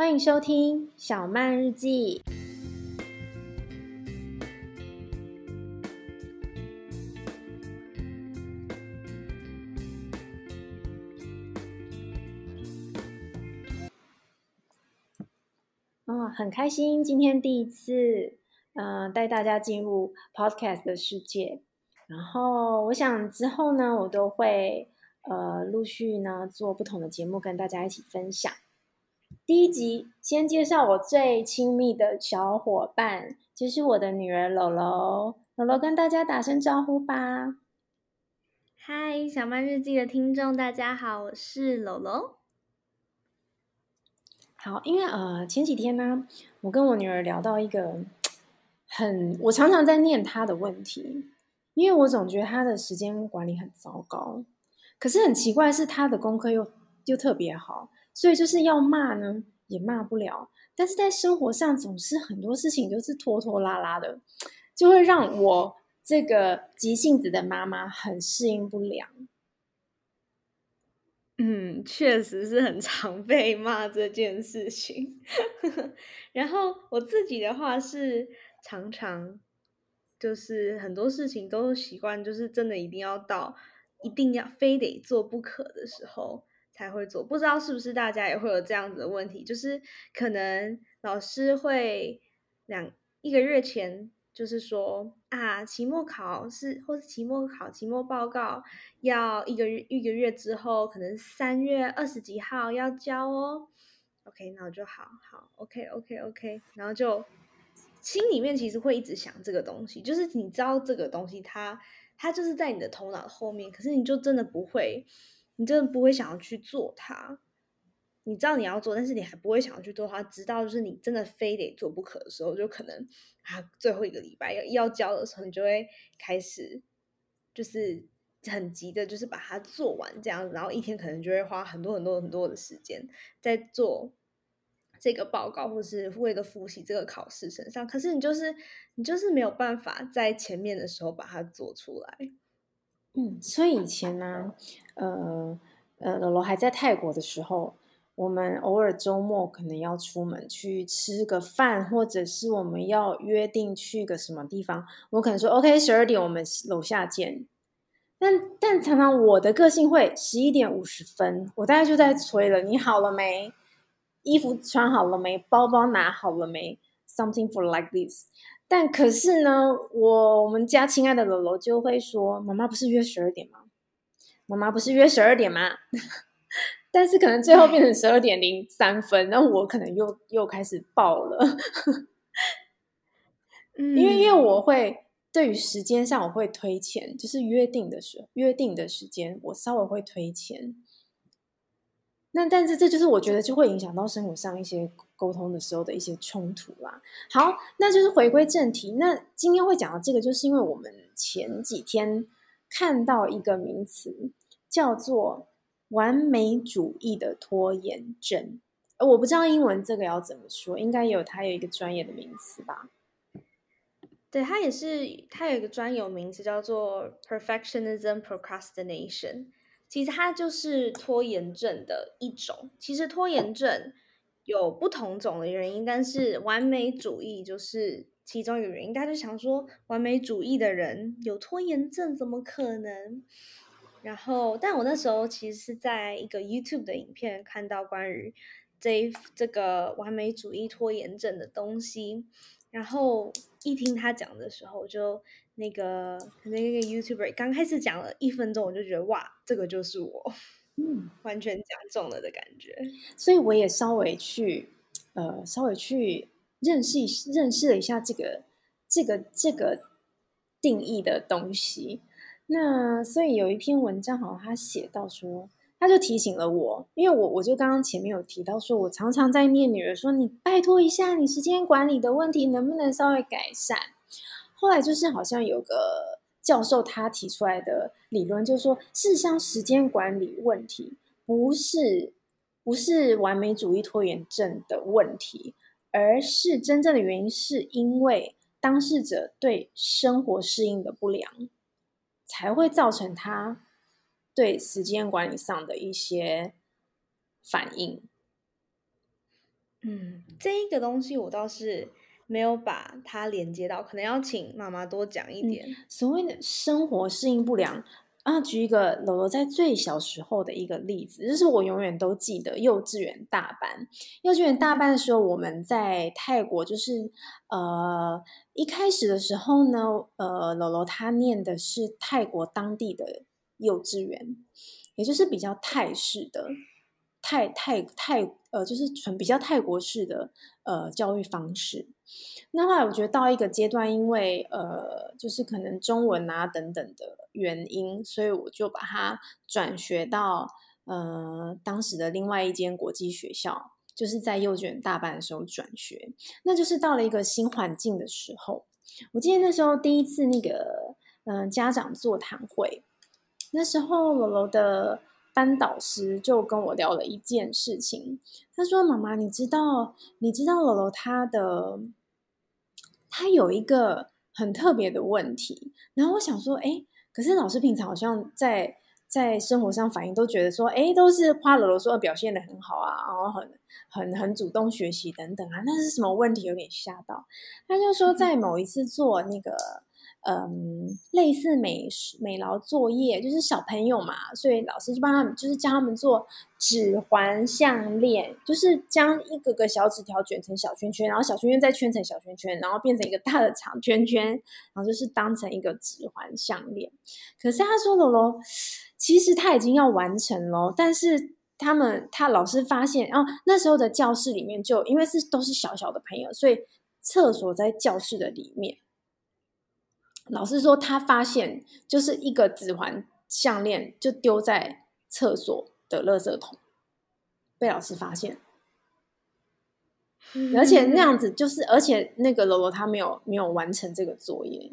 欢迎收听小曼日记。哦，很开心，今天第一次，嗯、呃，带大家进入 Podcast 的世界。然后，我想之后呢，我都会呃陆续呢做不同的节目，跟大家一起分享。第一集先介绍我最亲密的小伙伴，就是我的女儿楼楼。楼楼跟大家打声招呼吧。嗨，小曼日记的听众，大家好，我是楼楼。好，因为呃前几天呢，我跟我女儿聊到一个很，我常常在念她的问题，因为我总觉得她的时间管理很糟糕。可是很奇怪是，她的功课又又特别好。所以就是要骂呢，也骂不了。但是在生活上，总是很多事情都是拖拖拉拉的，就会让我这个急性子的妈妈很适应不良。嗯，确实是很常被骂这件事情。然后我自己的话是常常就是很多事情都习惯，就是真的一定要到一定要非得做不可的时候。才会做，不知道是不是大家也会有这样子的问题，就是可能老师会两一个月前就是说啊，期末考试或是期末考、期末报告要一个月一个月之后，可能三月二十几号要交哦。OK，那就好好，OK OK OK，然后就心里面其实会一直想这个东西，就是你知道这个东西它它就是在你的头脑后面，可是你就真的不会。你真的不会想要去做它，你知道你要做，但是你还不会想要去做它，直到就是你真的非得做不可的时候，就可能啊最后一个礼拜要要交的时候，你就会开始就是很急的，就是把它做完这样子，然后一天可能就会花很多很多很多的时间在做这个报告，或是为了复习这个考试身上，可是你就是你就是没有办法在前面的时候把它做出来。嗯，所以以前呢，呃呃，柔柔还在泰国的时候，我们偶尔周末可能要出门去吃个饭，或者是我们要约定去个什么地方，我可能说 OK，十二点我们楼下见。但但常常我的个性会十一点五十分，我大概就在催了，你好了没？衣服穿好了没？包包拿好了没？Something for like this。但可是呢，我我们家亲爱的楼楼就会说：“妈妈不是约十二点吗？妈妈不是约十二点吗？” 但是可能最后变成十二点零三分，然后我可能又又开始爆了。嗯，因为因为我会对于时间上我会推前，就是约定的时候约定的时间，我稍微会推前。那但是这就是我觉得就会影响到生活上一些沟通的时候的一些冲突啦。好，那就是回归正题。那今天会讲到这个，就是因为我们前几天看到一个名词叫做“完美主义的拖延症”。我不知道英文这个要怎么说，应该有它有一个专业的名词吧？对，它也是，它有一个专有名词叫做 “perfectionism procrastination”。其实它就是拖延症的一种。其实拖延症有不同种的原因，但是完美主义就是其中一个原因。大家就想说，完美主义的人有拖延症，怎么可能？然后，但我那时候其实是在一个 YouTube 的影片看到关于这这个完美主义拖延症的东西，然后一听他讲的时候就。那个那个 YouTuber 刚开始讲了一分钟，我就觉得哇，这个就是我，嗯，完全讲中了的感觉。所以我也稍微去呃，稍微去认识认识了一下这个这个这个定义的东西。那所以有一篇文章，好像他写到说，他就提醒了我，因为我我就刚刚前面有提到说，我常常在念女儿说，你拜托一下，你时间管理的问题能不能稍微改善？后来就是好像有个教授他提出来的理论，就是说，事实上时间管理问题不是不是完美主义拖延症的问题，而是真正的原因是因为当事者对生活适应的不良，才会造成他对时间管理上的一些反应。嗯，这个东西我倒是没有把它连接到，可能要请妈妈多讲一点。嗯，所谓的生活适应不良。啊，举一个楼楼在最小时候的一个例子，就是我永远都记得幼稚园大班。幼稚园大班的时候，我们在泰国，就是呃一开始的时候呢，呃楼楼他念的是泰国当地的幼稚园，也就是比较泰式的泰泰泰呃，就是纯比较泰国式的呃教育方式。那后来我觉得到一个阶段，因为呃，就是可能中文啊等等的原因，所以我就把它转学到呃当时的另外一间国际学校，就是在幼稚园大班的时候转学。那就是到了一个新环境的时候，我记得那时候第一次那个嗯、家长座谈会，那时候楼楼的班导师就跟我聊了一件事情，他说：“妈妈，你知道你知道楼楼他的。”他有一个很特别的问题，然后我想说，哎，可是老师平常好像在在生活上反应都觉得说，哎，都是夸楼楼说表现的很好啊，然后很很很主动学习等等啊，那是什么问题？有点吓到。他就说，在某一次做那个。嗯，类似美美劳作业，就是小朋友嘛，所以老师就帮他们，就是教他们做指环项链，就是将一个个小纸条卷成小圈圈，然后小圈圈再圈成小圈圈，然后变成一个大的长圈圈，然后就是当成一个指环项链。可是他说了喽，其实他已经要完成了，但是他们他老师发现，然后那时候的教室里面就因为是都是小小的朋友，所以厕所在教室的里面。老师说，他发现就是一个指环项链就丢在厕所的垃圾桶，被老师发现。而且那样子就是，而且那个柔柔他没有没有完成这个作业。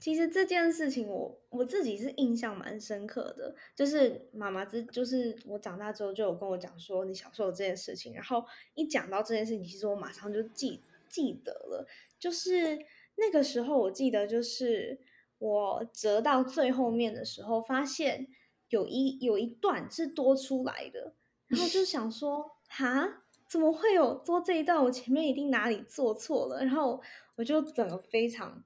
其实这件事情我我自己是印象蛮深刻的，就是妈妈之就是我长大之后就有跟我讲说你小时候这件事情，然后一讲到这件事情，其实我马上就记记得了，就是。那个时候我记得，就是我折到最后面的时候，发现有一有一段是多出来的，然后就想说，哈，怎么会有多这一段？我前面一定哪里做错了，然后我就整个非常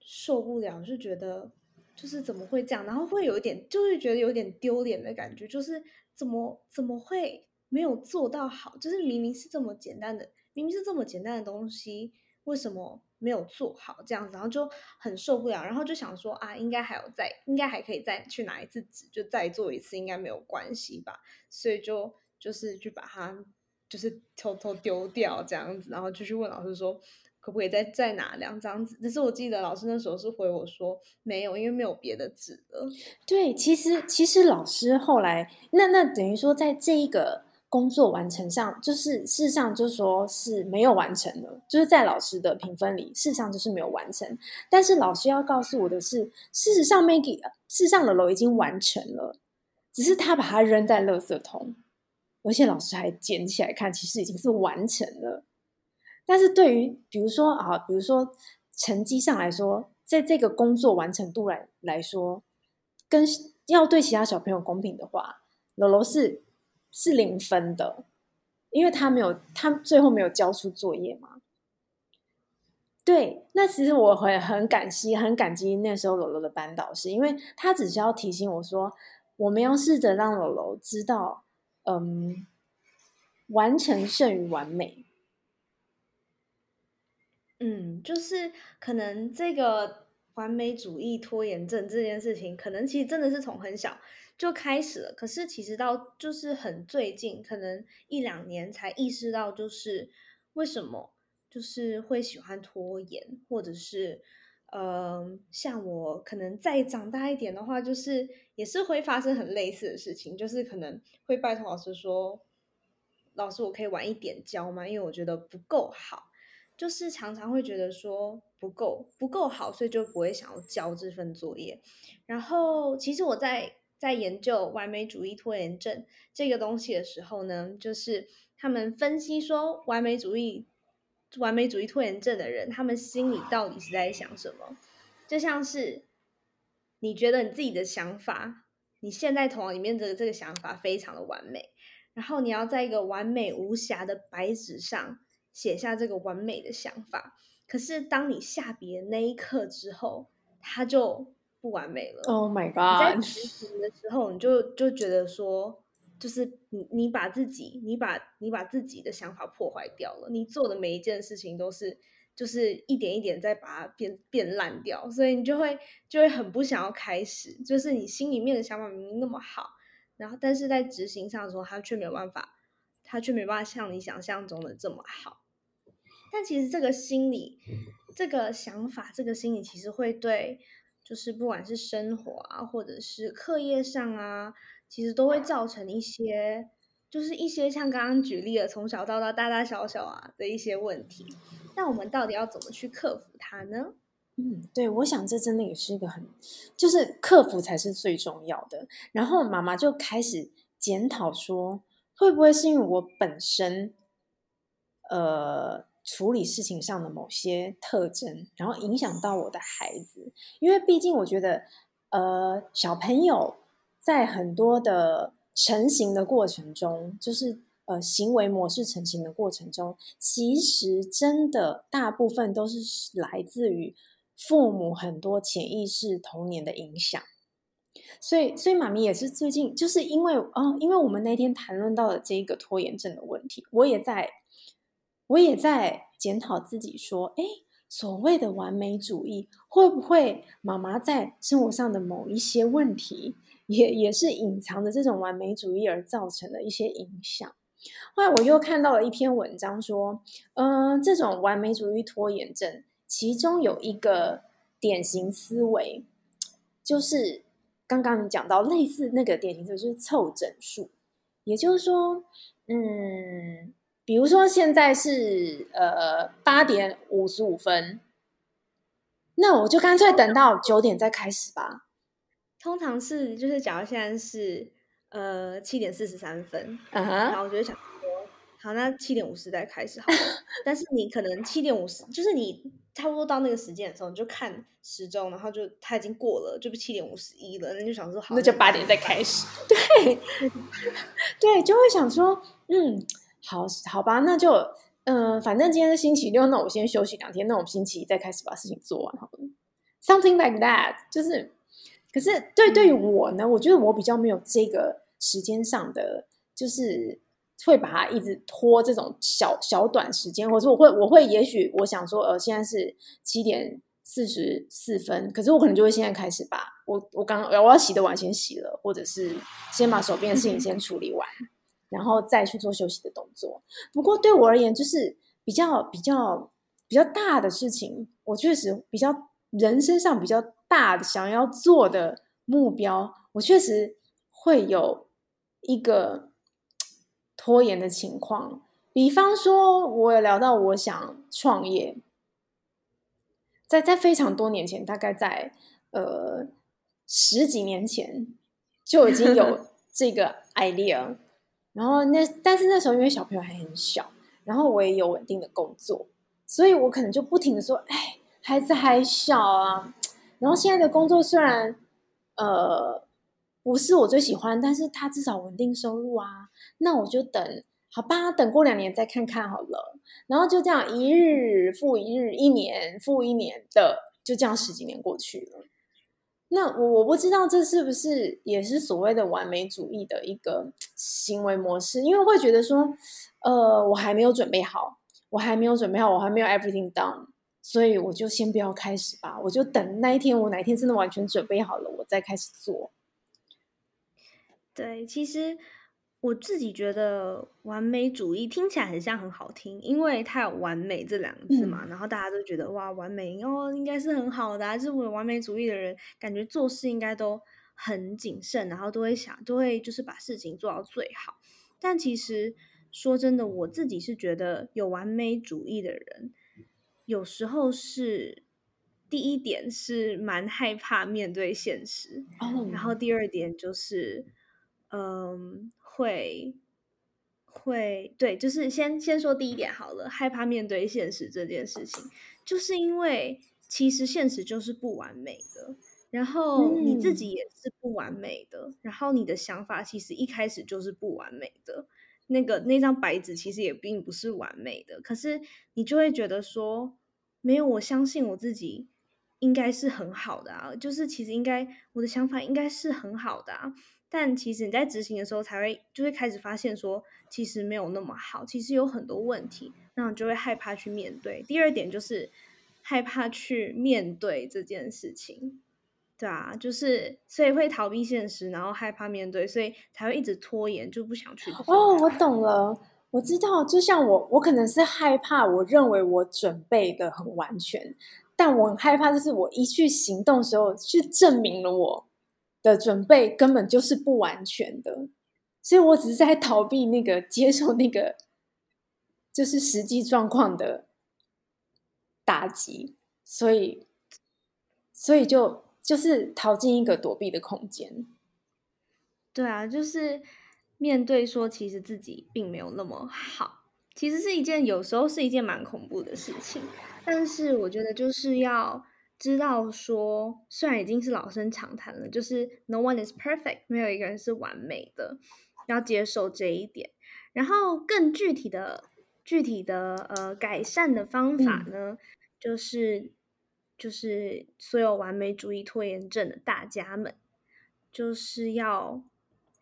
受不了，就觉得就是怎么会这样，然后会有一点，就是觉得有点丢脸的感觉，就是怎么怎么会没有做到好？就是明明是这么简单的，明明是这么简单的东西，为什么？没有做好这样子，然后就很受不了，然后就想说啊，应该还有再，应该还可以再去拿一次纸，就再做一次，应该没有关系吧？所以就就是去把它就是偷偷丢掉这样子，然后就去问老师说，可不可以再再拿两张纸？但是我记得老师那时候是回我说没有，因为没有别的纸了。对，其实其实老师后来那那等于说在这一个。工作完成上，就是事实上就是说是没有完成的，就是在老师的评分里，事实上就是没有完成。但是老师要告诉我的是，事实上 Maggie，事实上的楼已经完成了，只是他把它扔在垃圾桶，而且老师还捡起来看，其实已经是完成了。但是对于比如说啊，比如说成绩上来说，在这个工作完成度来来说，跟要对其他小朋友公平的话，楼楼是。是零分的，因为他没有，他最后没有交出作业嘛。对，那其实我很很感激，很感激那时候柔柔的班导师，因为他只是要提醒我说，我们要试着让柔柔知道，嗯，完成胜于完美。嗯，就是可能这个完美主义拖延症这件事情，可能其实真的是从很小。就开始了，可是其实到就是很最近，可能一两年才意识到，就是为什么就是会喜欢拖延，或者是呃，像我可能再长大一点的话，就是也是会发生很类似的事情，就是可能会拜托老师说，老师我可以晚一点交吗？因为我觉得不够好，就是常常会觉得说不够不够好，所以就不会想要交这份作业。然后其实我在。在研究完美主义拖延症这个东西的时候呢，就是他们分析说，完美主义完美主义拖延症的人，他们心里到底是在想什么？就像是你觉得你自己的想法，你现在头脑里面的这个想法非常的完美，然后你要在一个完美无瑕的白纸上写下这个完美的想法。可是当你下笔的那一刻之后，它就不完美了。Oh my god！你在执行的时候，你就就觉得说，就是你你把自己，你把你把自己的想法破坏掉了。你做的每一件事情都是。就是一点一点在把它变变烂掉，所以你就会就会很不想要开始。就是你心里面的想法明明那么好，然后但是在执行上的时候，他却没有办法，他却没办法像你想象中的这么好。但其实这个心理，这个想法，这个心理其实会对，就是不管是生活啊，或者是课业上啊，其实都会造成一些，就是一些像刚刚举例的从小到大大大小小啊的一些问题。那我们到底要怎么去克服它呢？嗯，对，我想这真的也是一个很，就是克服才是最重要的。然后妈妈就开始检讨说，会不会是因为我本身，呃，处理事情上的某些特征，然后影响到我的孩子？因为毕竟我觉得，呃，小朋友在很多的成型的过程中，就是。呃，行为模式成型的过程中，其实真的大部分都是来自于父母很多潜意识童年的影响。所以，所以妈咪也是最近，就是因为哦，因为我们那天谈论到了这一个拖延症的问题，我也在，我也在检讨自己，说，哎，所谓的完美主义，会不会妈妈在生活上的某一些问题，也也是隐藏着这种完美主义而造成的一些影响。后来我又看到了一篇文章，说，嗯、呃，这种完美主义拖延症，其中有一个典型思维，就是刚刚你讲到类似那个典型思维，就是凑整数。也就是说，嗯，比如说现在是呃八点五十五分，那我就干脆等到九点再开始吧。通常是就是假如现在是。呃，七点四十三分，uh. 然后我就想说，好，那七点五十再开始好了。但是你可能七点五十，就是你差不多到那个时间的时候，你就看时钟，然后就它已经过了，就不七点五十一了，那就想说，好，那就八点再开始。对，对，就会想说，嗯，好，好吧，那就，嗯、呃，反正今天是星期六，那我先休息两天，那我们星期一再开始把事情做完好了。Something like that，就是。可是对对于我呢，我觉得我比较没有这个时间上的，就是会把它一直拖这种小小短时间，或者我会我会也许我想说，呃，现在是七点四十四分，可是我可能就会现在开始吧我我刚我要洗的碗先洗了，或者是先把手边的事情先处理完，然后再去做休息的动作。不过对我而言，就是比较比较比较大的事情，我确实比较人身上比较。大的想要做的目标，我确实会有一个拖延的情况。比方说，我有聊到我想创业，在在非常多年前，大概在呃十几年前就已经有 这个 idea。然后那但是那时候因为小朋友还很小，然后我也有稳定的工作，所以我可能就不停的说：“哎，孩子还小啊。”然后现在的工作虽然，呃，不是我最喜欢，但是他至少稳定收入啊。那我就等，好吧，等过两年再看看好了。然后就这样一日复一日，一年复一年的，就这样十几年过去了。那我我不知道这是不是也是所谓的完美主义的一个行为模式，因为会觉得说，呃，我还没有准备好，我还没有准备好，我还没有 everything done。所以我就先不要开始吧，我就等那一天，我哪一天真的完全准备好了，我再开始做。对，其实我自己觉得完美主义听起来很像很好听，因为它有“完美”这两个字嘛，嗯、然后大家都觉得哇，完美哦，应该是很好的、啊。就是我完美主义的人，感觉做事应该都很谨慎，然后都会想，都会就是把事情做到最好。但其实说真的，我自己是觉得有完美主义的人。有时候是第一点是蛮害怕面对现实，oh. 然后第二点就是，嗯，会会对，就是先先说第一点好了，害怕面对现实这件事情，就是因为其实现实就是不完美的，然后你自己也是不完美的，嗯，然后你的想法其实一开始就是不完美的，那个那张白纸其实也并不是完美的，可是你就会觉得说，没有，我相信我自己应该是很好的啊，就是其实应该我的想法应该是很好的啊，但其实你在执行的时候才会就会开始发现说，其实没有那么好，其实有很多问题，那你就会害怕去面对。第二点就是害怕去面对这件事情。对啊，就是所以会逃避现实，然后害怕面对，所以才会一直拖延，就不想去。哦，我懂了，我知道，就像我，我可能是害怕，我认为我准备的很完全，但我很害怕，就是我一去行动的时候，去证明了我的准备根本就是不完全的，所以我只是在逃避那个接受那个就是实际状况的打击，所以，所以就。就是逃进一个躲避的空间，对啊，就是面对说，其实自己并没有那么好，其实是一件有时候是一件蛮恐怖的事情。但是我觉得就是要知道说，虽然已经是老生常谈了，就是 no one is perfect，没有一个人是完美的，要接受这一点。然后更具体的、具体的呃改善的方法呢，嗯、就是。就是所有完美主义拖延症的大家们，就是要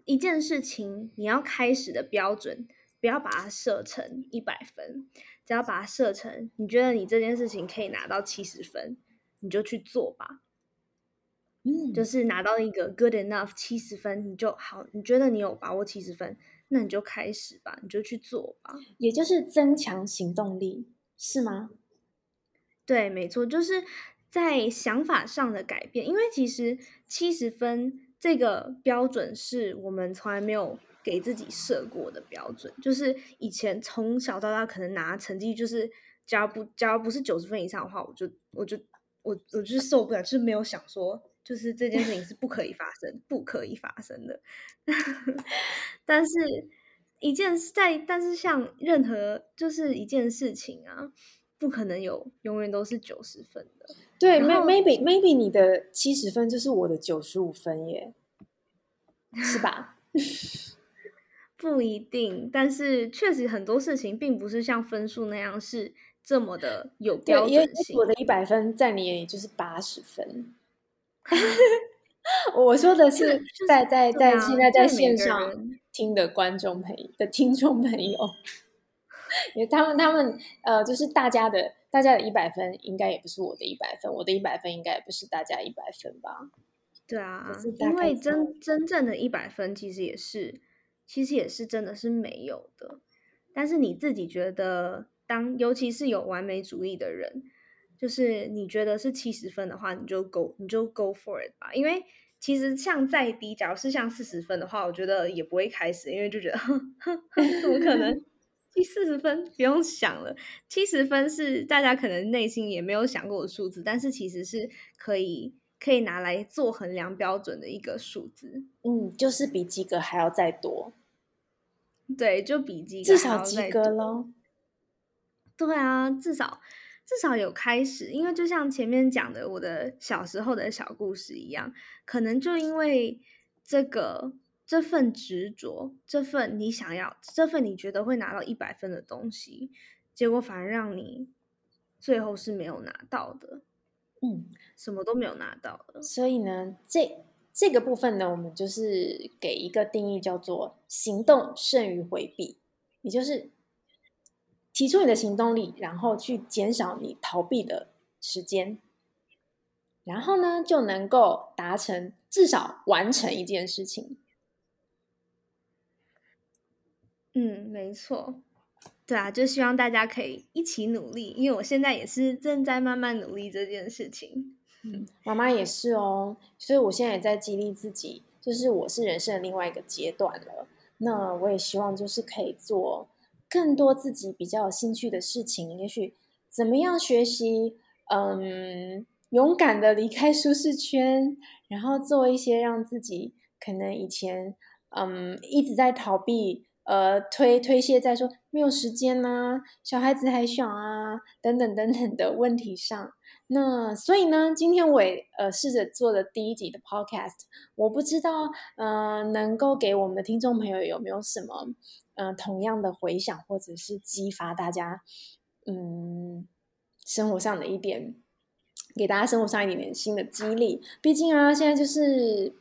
一件事情，你要开始的标准，不要把它设成一百分，只要把它设成你觉得你这件事情可以拿到七十分，你就去做吧。嗯，就是拿到一个 good enough 七十分，你就好，你觉得你有把握七十分，那你就开始吧，你就去做吧。也就是增强行动力，是吗？对，没错，就是在想法上的改变。因为其实七十分这个标准是我们从来没有给自己设过的标准。就是以前从小到大，可能拿成绩就是，假如不假如不是九十分以上的话，我就我就我我就是受不了，就是没有想说，就是这件事情是不可以发生，不可以发生的。但是一件在，但是像任何就是一件事情啊。不可能有永远都是九十分的，对，maybe maybe 你的七十分就是我的九十五分耶，是吧？不一定，但是确实很多事情并不是像分数那样是这么的有标准性。因为我的一百分在你眼里就是八十分。我说的是在在在、啊、现在在线上听的观众朋友的听众朋友。因为他们，他们，呃，就是大家的，大家的一百分应该也不是我的一百分，我的一百分应该也不是大家一百分吧？对啊，因为真真正的一百分其实也是，其实也是真的是没有的。但是你自己觉得当，尤其是有完美主义的人，就是你觉得是七十分的话，你就 go，你就 go for it 吧。因为其实像再低，假如是像四十分的话，我觉得也不会开始，因为就觉得，怎么可能？第四十分不用想了，七十分是大家可能内心也没有想过的数字，但是其实是可以可以拿来做衡量标准的一个数字。嗯，就是比及格还要再多。对，就比及格至少及格咯。对啊，至少至少有开始，因为就像前面讲的我的小时候的小故事一样，可能就因为这个。这份执着，这份你想要，这份你觉得会拿到一百分的东西，结果反而让你最后是没有拿到的，嗯，什么都没有拿到的。所以呢，这这个部分呢，我们就是给一个定义，叫做行动胜于回避，也就是提出你的行动力，然后去减少你逃避的时间，然后呢，就能够达成至少完成一件事情。嗯，没错，对啊，就希望大家可以一起努力，因为我现在也是正在慢慢努力这件事情。嗯，妈妈也是哦，所以我现在也在激励自己，就是我是人生的另外一个阶段了。那我也希望就是可以做更多自己比较有兴趣的事情，也许怎么样学习，嗯，勇敢的离开舒适圈，然后做一些让自己可能以前嗯一直在逃避。呃，推推卸在说没有时间呐、小孩子还小啊，等等等等的问题上。那所以呢，今天我也呃试着做了第一集的 podcast，我不知道呃能够给我们的听众朋友有没有什么呃同样的回响，或者是激发大家嗯生活上的一点，给大家生活上一点点新的激励。毕竟啊，现在就是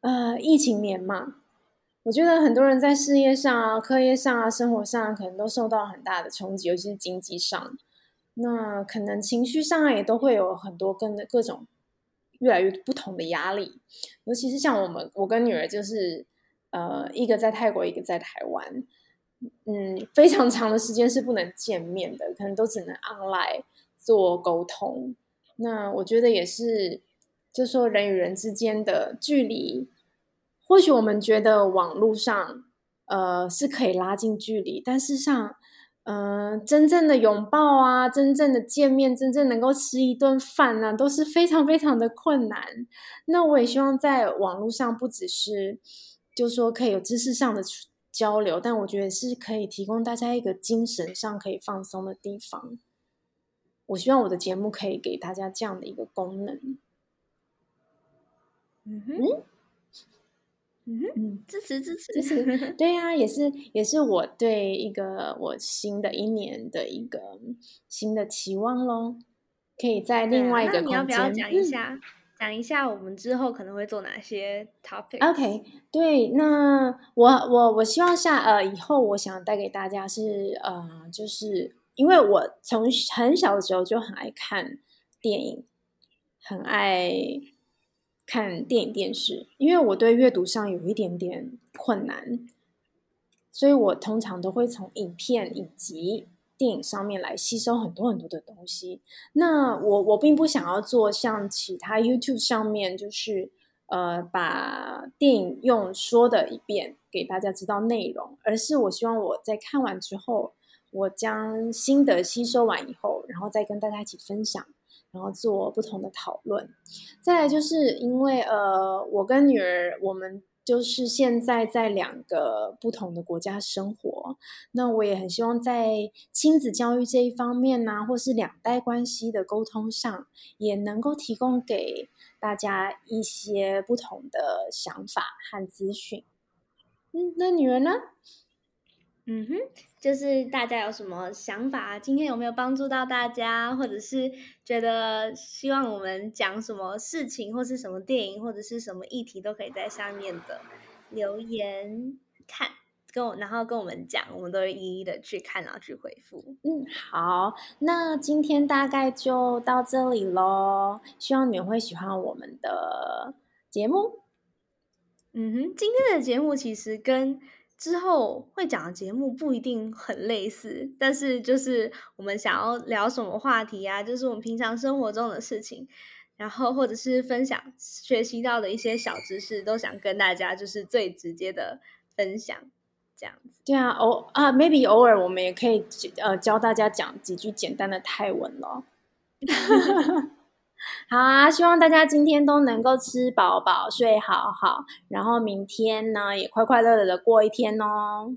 呃疫情年嘛，我觉得很多人在事业上啊、课业上啊、生活上可能都受到很大的冲击，尤其是经济上。那可能情绪上也都会有很多跟各种越来越不同的压力，尤其是像我们，我跟女儿就是，呃，一个在泰国，一个在台湾，嗯，非常长的时间是不能见面的，可能都只能 online 做沟通。那我觉得也是，就说人与人之间的距离，或许我们觉得网络上，呃，是可以拉近距离，但事实上。嗯、真正的拥抱啊，真正的见面，真正能够吃一顿饭、啊，都是非常非常的困难。那我也希望在网络上，不只是就是说可以有知识上的交流，但我觉得是可以提供大家一个精神上可以放松的地方。我希望我的节目可以给大家这样的一个功能。嗯哼。嗯支持支持支持，对呀、啊，也是也是我对一个我新的一年的一个新的期望喽，可以在另外一个空间，啊、你要不要讲一下、嗯、讲一下我们之后可能会做哪些 topic？OK，、对，那我我我希望下呃以后我想带给大家是呃就是因为我从很小的时候就很爱看电影，很爱。看电影、电视，因为我对阅读上有一点点困难，所以我通常都会从影片以及电影上面来吸收很多很多的东西。那我我并不想要做像其他 YouTube 上面，就是呃把电影用说的一遍给大家知道内容，而是我希望我在看完之后，我将心得吸收完以后，然后再跟大家一起分享。然后做不同的讨论，再来就是因为呃，我跟女儿我们就是现在在两个不同的国家生活，那我也很希望在亲子教育这一方面呢、或是两代关系的沟通上，也能够提供给大家一些不同的想法和资讯。嗯，那女儿呢？嗯哼，就是大家有什么想法？今天有没有帮助到大家？或者是觉得希望我们讲什么事情，或是什么电影，或者是什么议题，都可以在下面的留言看，跟我，然后跟我们讲，我们都会一一的去看，然后去回复。嗯，好，那今天大概就到这里喽，希望你们会喜欢我们的节目。嗯哼，今天的节目其实跟。之后会讲的节目不一定很类似，但是就是我们想要聊什么话题啊，就是我们平常生活中的事情，然后或者是分享学习到的一些小知识，都想跟大家就是最直接的分享，这样子。对啊，偶啊，maybe 偶尔我们也可以呃教大家讲几句简单的泰文咯。好啊希望大家今天都能够吃饱饱睡好好然后明天呢也快快乐乐的过一天哦。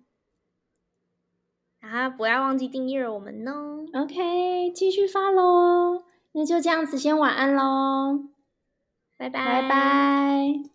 啊不要忘记订阅我们哦。Ok 继续发喽那就这样子先晚安喽拜拜。拜拜。